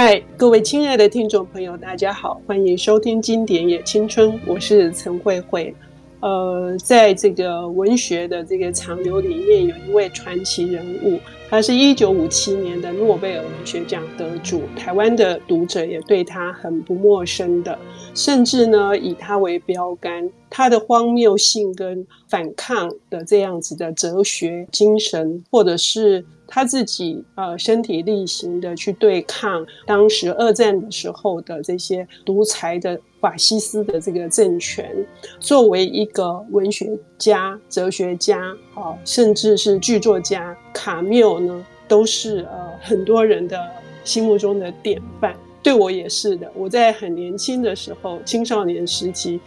嗨，各位亲爱的听众朋友，大家好，欢迎收听《经典也青春》，我是陈慧慧。呃，在这个文学的这个长流里面，有一位传奇人物，他是一九五七年的诺贝尔文学奖得主，台湾的读者也对他很不陌生的，甚至呢以他为标杆，他的荒谬性跟反抗的这样子的哲学精神，或者是。他自己呃身体力行的去对抗当时二战的时候的这些独裁的法西斯的这个政权，作为一个文学家、哲学家啊，甚至是剧作家，卡缪呢都是呃很多人的心目中的典范。对我也是的，我在很年轻的时候，青少年时期。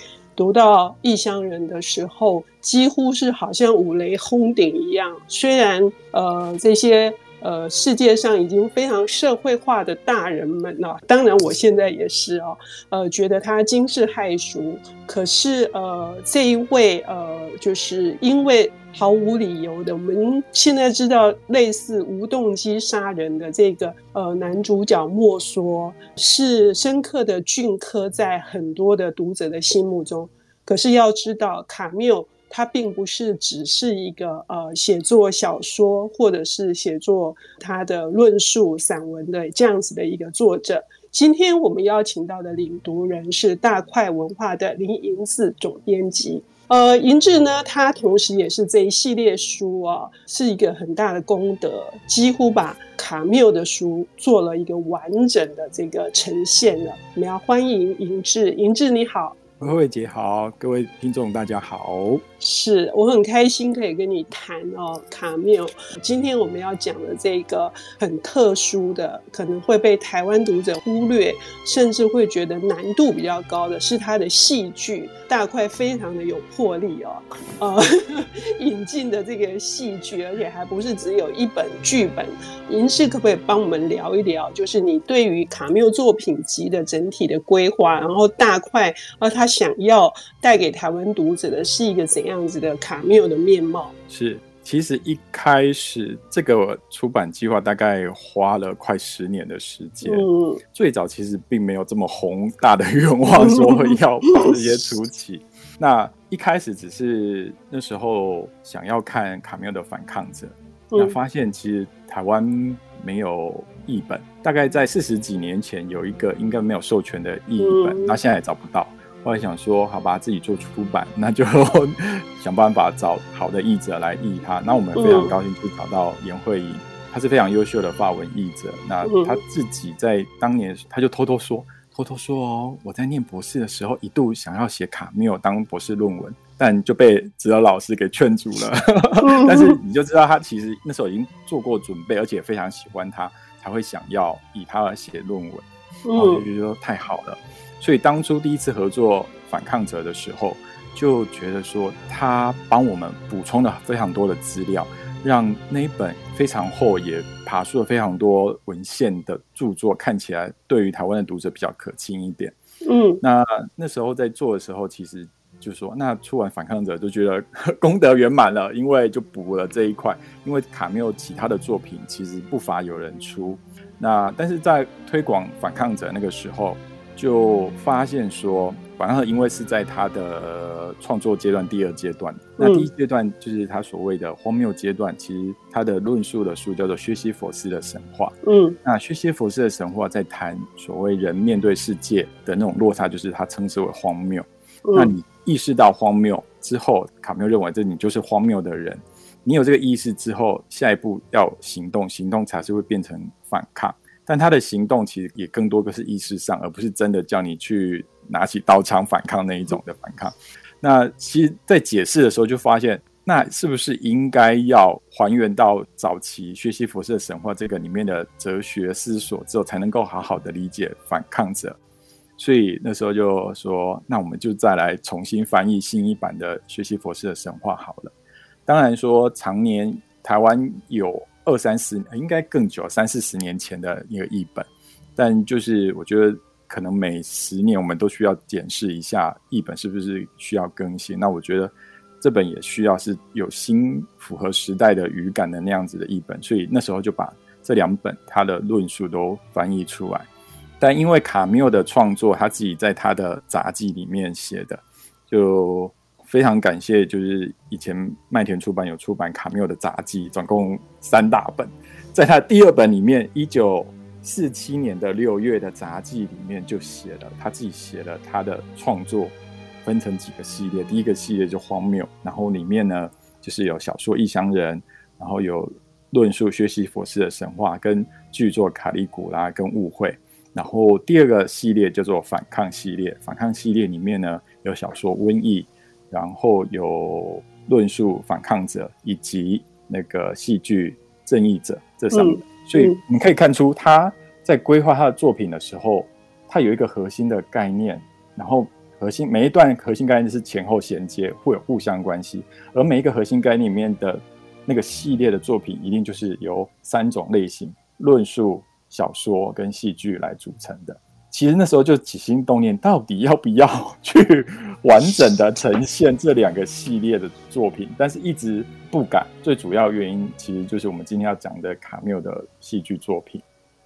读到《异乡人》的时候，几乎是好像五雷轰顶一样。虽然呃，这些呃世界上已经非常社会化的大人们啊，当然我现在也是哦，呃，觉得他惊世骇俗。可是呃，这一位呃，就是因为。毫无理由的，我们现在知道类似无动机杀人的这个呃男主角莫索是深刻的镌刻在很多的读者的心目中。可是要知道，卡缪他并不是只是一个呃写作小说或者是写作他的论述散文的这样子的一个作者。今天我们邀请到的领读人是大块文化的林银志总编辑。呃，银志呢，他同时也是这一系列书啊，是一个很大的功德，几乎把卡缪的书做了一个完整的这个呈现了。我们要欢迎银志，银志你好。慧慧姐好，各位听众大家好。是我很开心可以跟你谈哦，卡缪。今天我们要讲的这个很特殊的，可能会被台湾读者忽略，甚至会觉得难度比较高的是他的戏剧，大块非常的有魄力哦。呃，引进的这个戏剧，而且还不是只有一本剧本。银志可不可以帮我们聊一聊，就是你对于卡缪作品集的整体的规划，然后大块，而他想要带给台湾读者的是一个怎样子的卡缪的面貌？是，其实一开始这个出版计划大概花了快十年的时间。嗯，最早其实并没有这么宏大的愿望，说要把这些出齐。那一开始只是那时候想要看卡缪的反抗者。那发现其实台湾没有译本，大概在四十几年前有一个应该没有授权的译本，那现在也找不到。后来想说，好吧，自己做出版，那就想办法找好的译者来译它。那我们非常高兴就找到颜慧颖，她是非常优秀的法文译者。那她自己在当年她就偷偷说，偷偷说哦，我在念博士的时候一度想要写卡缪当博士论文。但就被指导老师给劝阻了。但是你就知道他其实那时候已经做过准备，而且非常喜欢他，才会想要以他来写论文。然后就觉得说太好了。所以当初第一次合作《反抗者》的时候，就觉得说他帮我们补充了非常多的资料，让那一本非常厚也爬出了非常多文献的著作看起来对于台湾的读者比较可亲一点。嗯，那那时候在做的时候，其实。就说那出完《反抗者》就觉得功德圆满了，因为就补了这一块。因为卡缪其他的作品其实不乏有人出，那但是在推广《反抗者》那个时候，就发现说，反而因为是在他的创作阶段第二阶段，那第一阶段就是他所谓的荒谬阶段，其实他的论述的书叫做《薛西佛斯的神话》。嗯，那薛西佛斯的神话在谈所谓人面对世界的那种落差，就是他称之为荒谬。那你。意识到荒谬之后，卡缪认为这你就是荒谬的人。你有这个意识之后，下一步要行动，行动才是会变成反抗。但他的行动其实也更多的是意识上，而不是真的叫你去拿起刀枪反抗那一种的反抗。那其实，在解释的时候就发现，那是不是应该要还原到早期薛西弗斯的神话这个里面的哲学思索之后，才能够好好的理解反抗者？所以那时候就说，那我们就再来重新翻译新一版的薛西弗斯的神话好了。当然说，常年台湾有二三十，应该更久，三四十年前的一个译本。但就是我觉得，可能每十年我们都需要检视一下译本是不是需要更新。那我觉得这本也需要是有新、符合时代的语感的那样子的译本。所以那时候就把这两本他的论述都翻译出来。但因为卡缪的创作，他自己在他的杂记里面写的，就非常感谢，就是以前麦田出版有出版卡缪的杂记，总共三大本，在他第二本里面，一九四七年的六月的杂记里面就写了他自己写了他的创作，分成几个系列，第一个系列就荒谬，然后里面呢就是有小说《异乡人》，然后有论述学习佛斯的神话，跟剧作《卡里古拉》跟误会。然后第二个系列叫做反抗系列，反抗系列里面呢有小说《瘟疫》，然后有论述反抗者以及那个戏剧《正义者》这三个，嗯、所以你可以看出他在规划他的作品的时候，他有一个核心的概念，然后核心每一段核心概念是前后衔接，会有互相关系，而每一个核心概念里面的那个系列的作品，一定就是由三种类型论述。小说跟戏剧来组成的，其实那时候就起心动念，到底要不要去完整的呈现这两个系列的作品，但是一直不敢。最主要原因其实就是我们今天要讲的卡缪的戏剧作品。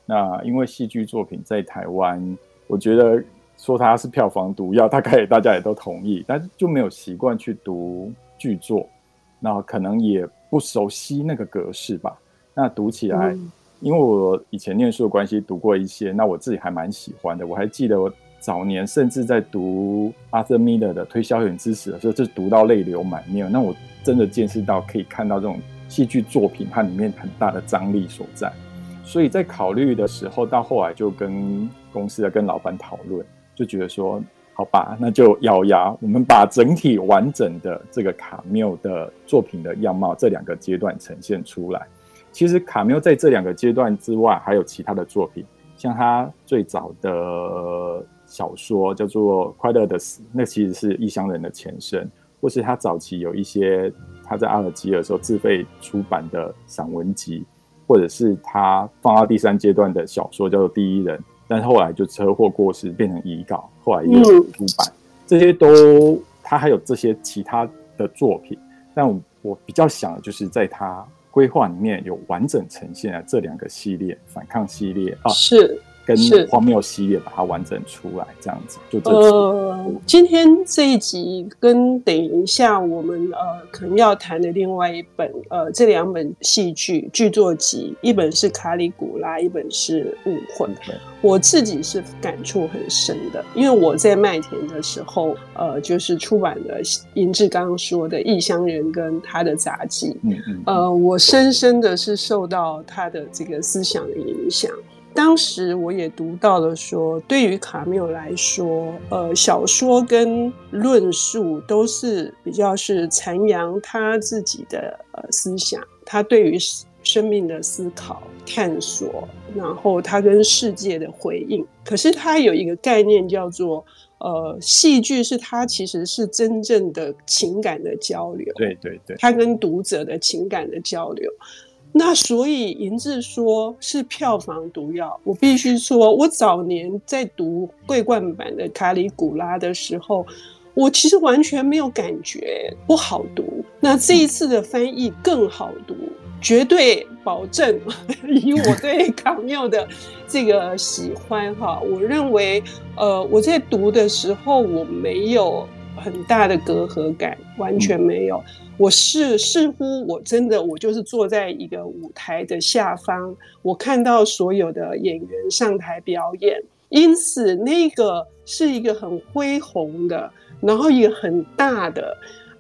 那因为戏剧作品在台湾，我觉得说它是票房毒药，大概大家也都同意，但是就没有习惯去读剧作，那可能也不熟悉那个格式吧。那读起来。因为我以前念书的关系，读过一些，那我自己还蛮喜欢的。我还记得我早年甚至在读 Arthur Miller 的《推销员之死》的时候，就读到泪流满面。那我真的见识到可以看到这种戏剧作品它里面很大的张力所在。所以在考虑的时候，到后来就跟公司的跟老板讨论，就觉得说，好吧，那就咬牙，我们把整体完整的这个卡缪的作品的样貌这两个阶段呈现出来。其实卡缪在这两个阶段之外，还有其他的作品，像他最早的小说叫做《快乐的死》，那其实是《异乡人》的前身，或是他早期有一些他在阿尔及尔时候自费出版的散文集，或者是他放到第三阶段的小说叫做《第一人》，但是后来就车祸过世变成遗稿，后来也有出版，这些都他还有这些其他的作品，但我我比较想的就是在他。规划里面有完整呈现了这两个系列，反抗系列啊，是。跟荒谬系列把它完整出来，这样子就这次。呃，今天这一集跟等一下我们呃可能要谈的另外一本呃这两本戏剧剧作集，一本是卡里古拉，一本是误会。我自己是感触很深的，因为我在麦田的时候，呃，就是出版了银志刚刚说的《异乡人》跟他的杂记，嗯嗯，呃，我深深的是受到他的这个思想的影响。当时我也读到了说，对于卡缪来说，呃，小说跟论述都是比较是阐扬他自己的呃思想，他对于生命的思考、探索，然后他跟世界的回应。可是他有一个概念叫做，呃，戏剧是他其实是真正的情感的交流。对对对，他跟读者的情感的交流。那所以银志说是票房毒药，我必须说，我早年在读桂冠版的卡里古拉的时候，我其实完全没有感觉不好读。那这一次的翻译更好读。绝对保证，以我对 卡缪的这个喜欢哈，我认为，呃，我在读的时候我没有很大的隔阂感，完全没有。我是似乎我真的我就是坐在一个舞台的下方，我看到所有的演员上台表演，因此那个是一个很恢宏的，然后一个很大的。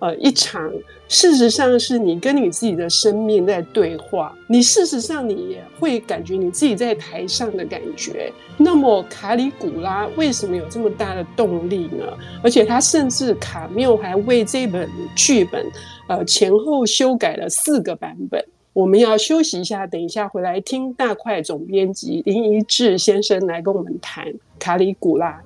呃，一场事实上是你跟你自己的生命在对话，你事实上你也会感觉你自己在台上的感觉。那么卡里古拉为什么有这么大的动力呢？而且他甚至卡缪还为这本剧本，呃，前后修改了四个版本。我们要休息一下，等一下回来听大块总编辑林一志先生来跟我们谈卡里古拉。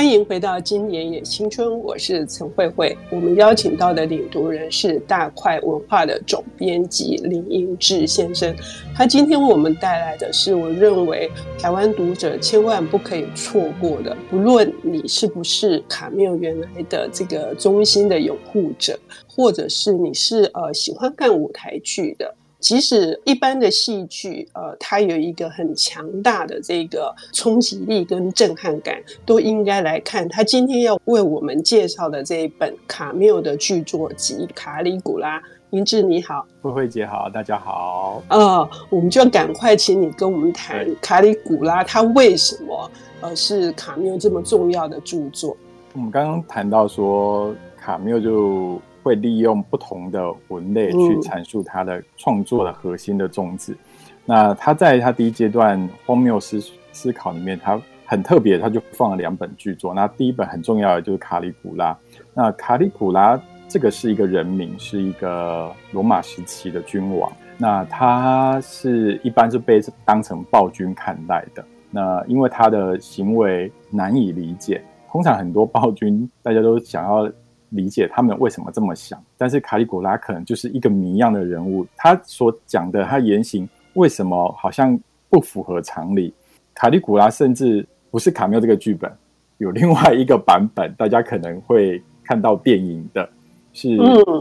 欢迎回到《今年也青春》，我是陈慧慧。我们邀请到的领读人是大块文化的总编辑林英志先生。他今天我们带来的是我认为台湾读者千万不可以错过的，不论你是不是卡缪原来的这个中心的拥护者，或者是你是呃喜欢看舞台剧的。即使一般的戏剧，呃，它有一个很强大的这个冲击力跟震撼感，都应该来看。他今天要为我们介绍的这一本卡缪的剧作集《卡里古拉》，明志你好，慧慧姐好，大家好。呃，我们就赶快请你跟我们谈《卡里古拉》，它为什么呃是卡缪这么重要的著作？我们刚刚谈到说，卡缪就。会利用不同的文类去阐述他的创作的核心的宗旨。嗯、那他在他第一阶段荒谬思思考里面，他很特别，他就放了两本巨作。那第一本很重要的就是卡里古拉。那卡里古拉这个是一个人名，是一个罗马时期的君王。那他是一般是被当成暴君看待的。那因为他的行为难以理解，通常很多暴君大家都想要。理解他们为什么这么想，但是卡里古拉可能就是一个谜一样的人物。他所讲的他言行为什么好像不符合常理？卡里古拉甚至不是卡缪这个剧本，有另外一个版本，大家可能会看到电影的，是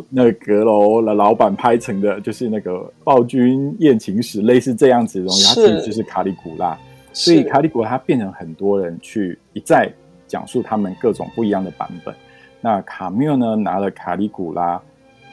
那个阁楼的老板拍成的，就是那个暴君宴情史，类似这样子的东西。他其实就是卡里古拉，所以卡里古拉他变成很多人去一再讲述他们各种不一样的版本。那卡缪呢，拿了卡里古拉，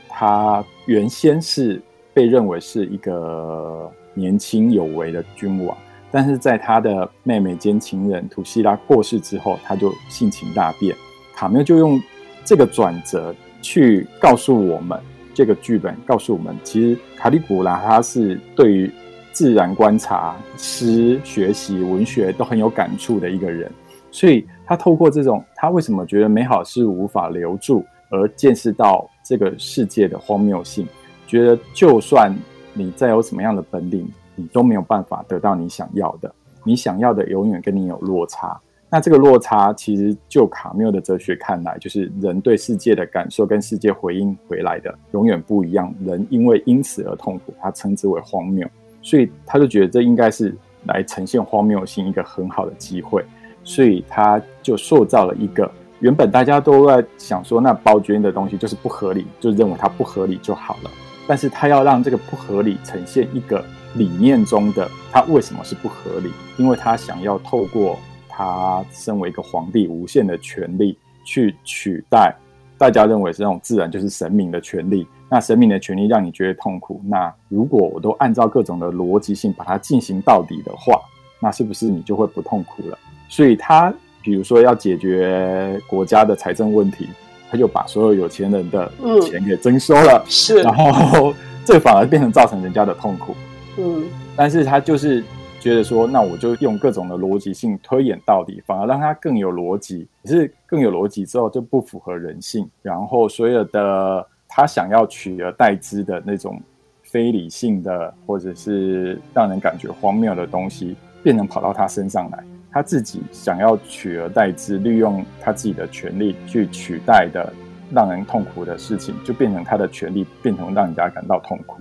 他原先是被认为是一个年轻有为的君王，但是在他的妹妹兼情人土西拉过世之后，他就性情大变。卡缪就用这个转折去告诉我们，这个剧本告诉我们，其实卡里古拉他是对于自然观察、诗学习、文学都很有感触的一个人。所以他透过这种，他为什么觉得美好事物无法留住，而见识到这个世界的荒谬性，觉得就算你再有什么样的本领，你都没有办法得到你想要的，你想要的永远跟你有落差。那这个落差，其实就卡缪的哲学看来，就是人对世界的感受跟世界回应回来的永远不一样，人因为因此而痛苦，他称之为荒谬。所以他就觉得这应该是来呈现荒谬性一个很好的机会。所以他就塑造了一个原本大家都在想说，那暴君的东西就是不合理，就认为它不合理就好了。但是他要让这个不合理呈现一个理念中的他为什么是不合理？因为他想要透过他身为一个皇帝无限的权利去取代大家认为是那种自然就是神明的权利。那神明的权利让你觉得痛苦。那如果我都按照各种的逻辑性把它进行到底的话，那是不是你就会不痛苦了？所以他比如说要解决国家的财政问题，他就把所有有钱人的钱给征收了，嗯、是，然后这反而变成造成人家的痛苦。嗯，但是他就是觉得说，那我就用各种的逻辑性推演到底，反而让他更有逻辑。可是更有逻辑之后就不符合人性，然后所有的他想要取而代之的那种非理性的或者是让人感觉荒谬的东西，变成跑到他身上来。他自己想要取而代之，利用他自己的权力去取代的让人痛苦的事情，就变成他的权力变成让人家感到痛苦。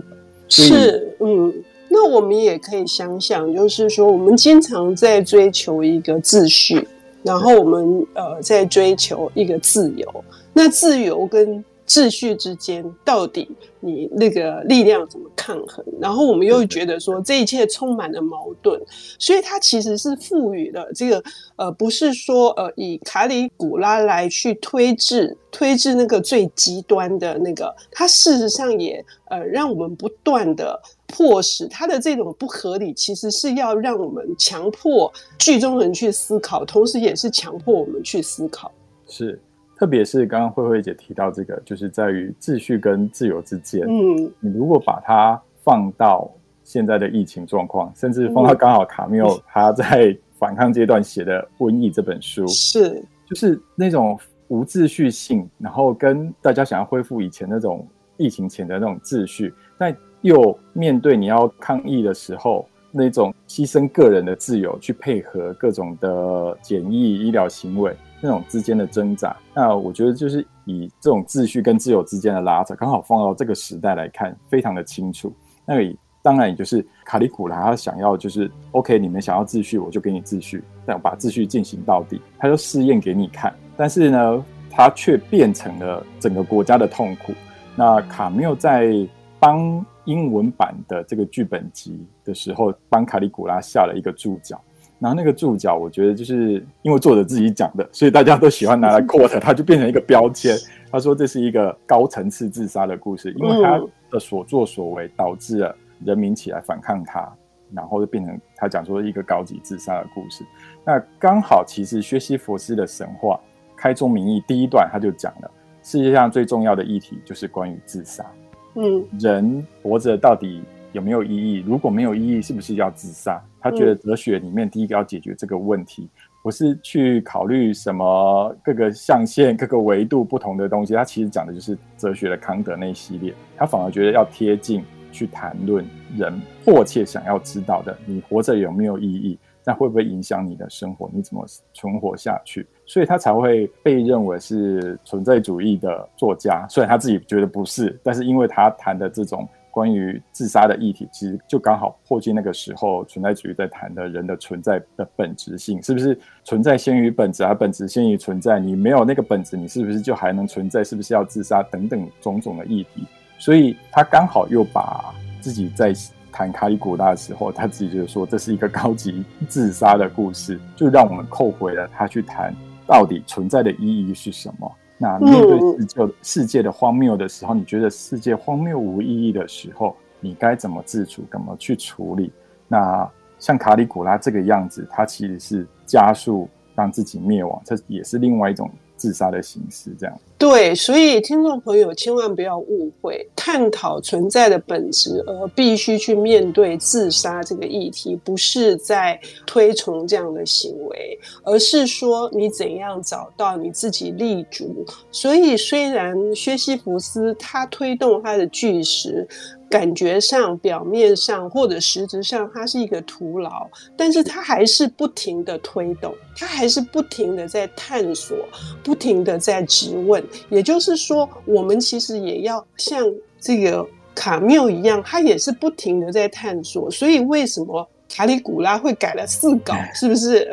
是，嗯，那我们也可以想想，就是说，我们经常在追求一个秩序，然后我们呃在追求一个自由，那自由跟秩序之间到底你那个力量怎么抗衡？然后我们又觉得说这一切充满了矛盾，所以它其实是赋予了这个呃，不是说呃以卡里古拉来去推至推至那个最极端的那个，它事实上也呃让我们不断的迫使它的这种不合理，其实是要让我们强迫剧中人去思考，同时也是强迫我们去思考。是。特别是刚刚慧慧姐提到这个，就是在于秩序跟自由之间。嗯，你如果把它放到现在的疫情状况，甚至放到刚好卡缪 他在反抗阶段写的《瘟疫》这本书，是就是那种无秩序性，然后跟大家想要恢复以前那种疫情前的那种秩序，但又面对你要抗疫的时候，那种牺牲个人的自由去配合各种的检疫医疗行为。那种之间的挣扎。那我觉得就是以这种秩序跟自由之间的拉扯，刚好放到这个时代来看，非常的清楚。那当然也就是卡里古拉他想要就是 OK，你们想要秩序，我就给你秩序，这样把秩序进行到底，他就试验给你看。但是呢，他却变成了整个国家的痛苦。那卡缪在帮英文版的这个剧本集的时候，帮卡里古拉下了一个注脚。然后那个注脚，我觉得就是因为作者自己讲的，所以大家都喜欢拿来 quote，它就变成一个标签。他说这是一个高层次自杀的故事，因为他的所作所为导致了人民起来反抗他，然后就变成他讲说一个高级自杀的故事。那刚好其实薛西弗斯的神话开宗明义第一段他就讲了。世界上最重要的议题就是关于自杀。嗯，人活着到底有没有意义？如果没有意义，是不是要自杀？他觉得哲学里面第一个要解决这个问题，不是去考虑什么各个象限、各个维度不同的东西。他其实讲的就是哲学的康德那一系列。他反而觉得要贴近去谈论人迫切想要知道的：你活着有没有意义？那会不会影响你的生活？你怎么存活下去？所以他才会被认为是存在主义的作家。虽然他自己觉得不是，但是因为他谈的这种关于自杀的议题，其实就刚好迫近那个时候存在主义在谈的人的存在的本质性，是不是存在先于本质，而本质先于存在？你没有那个本质，你是不是就还能存在？是不是要自杀？等等种种的议题。所以他刚好又把自己在。谈卡里古拉的时候，他自己就是说，这是一个高级自杀的故事，就让我们扣回了他去谈到底存在的意义是什么。那面对世界世界的荒谬的时候，你觉得世界荒谬无意义的时候，你该怎么自处？怎么去处理？那像卡里古拉这个样子，他其实是加速让自己灭亡，这也是另外一种。自杀的形式，这样对，所以听众朋友千万不要误会，探讨存在的本质，而必须去面对自杀这个议题，不是在推崇这样的行为，而是说你怎样找到你自己立足。所以，虽然薛西弗斯他推动他的巨石。感觉上、表面上或者实质上，它是一个徒劳，但是它还是不停的推动，它还是不停的在探索，不停的在质问。也就是说，我们其实也要像这个卡缪一样，他也是不停的在探索。所以，为什么卡里古拉会改了四稿？是不是？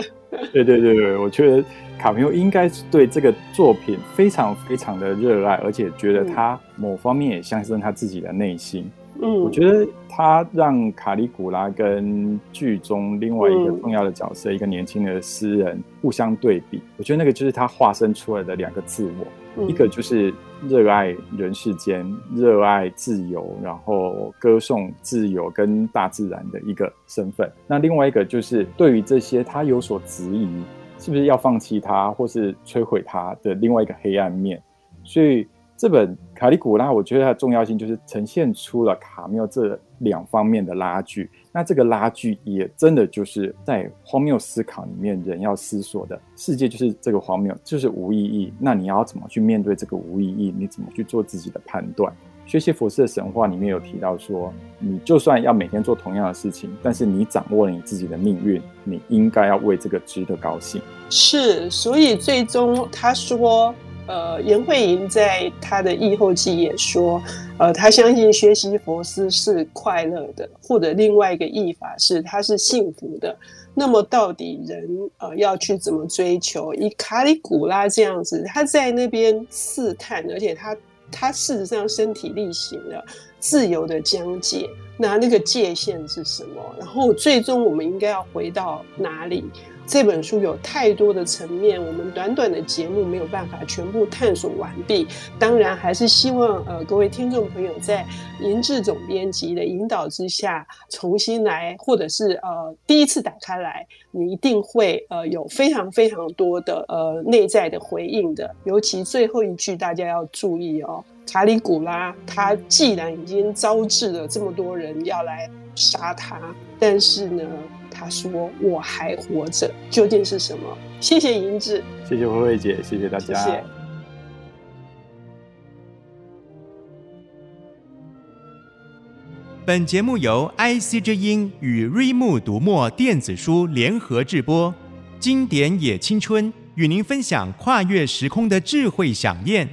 对对对对，我觉得卡缪应该是对这个作品非常非常的热爱，而且觉得他某方面也象征他自己的内心。嗯，我觉得他让卡里古拉跟剧中另外一个重要的角色，嗯、一个年轻的诗人互相对比。我觉得那个就是他化身出来的两个自我，嗯、一个就是热爱人世间、热爱自由，然后歌颂自由跟大自然的一个身份。那另外一个就是对于这些他有所质疑，是不是要放弃他，或是摧毁他的另外一个黑暗面。所以。这本卡里古拉，我觉得它的重要性就是呈现出了卡缪这两方面的拉锯。那这个拉锯也真的就是在荒谬思考里面，人要思索的世界就是这个荒谬，就是无意义。那你要怎么去面对这个无意义？你怎么去做自己的判断？学习佛斯的神话里面有提到说，你就算要每天做同样的事情，但是你掌握了你自己的命运，你应该要为这个值得高兴。是，所以最终他说。呃，颜慧莹在他的译后记也说，呃，他相信薛西弗斯是快乐的，或者另外一个译法是他是幸福的。那么，到底人呃要去怎么追求？以卡里古拉这样子，他在那边试探，而且他他事实上身体力行了自由的疆界，那那个界限是什么？然后最终我们应该要回到哪里？这本书有太多的层面，我们短短的节目没有办法全部探索完毕。当然，还是希望呃各位听众朋友在银志总编辑的引导之下，重新来，或者是呃第一次打开来，你一定会呃有非常非常多的呃内在的回应的。尤其最后一句，大家要注意哦，卡里古拉他既然已经招致了这么多人要来杀他，但是呢。他说：“我还活着，究竟是什么？”谢谢银子，谢谢慧慧姐，谢谢大家。谢谢。本节目由 IC 之音与瑞木读墨电子书联合制播，经典也青春。与您分享跨越时空的智慧饗宴。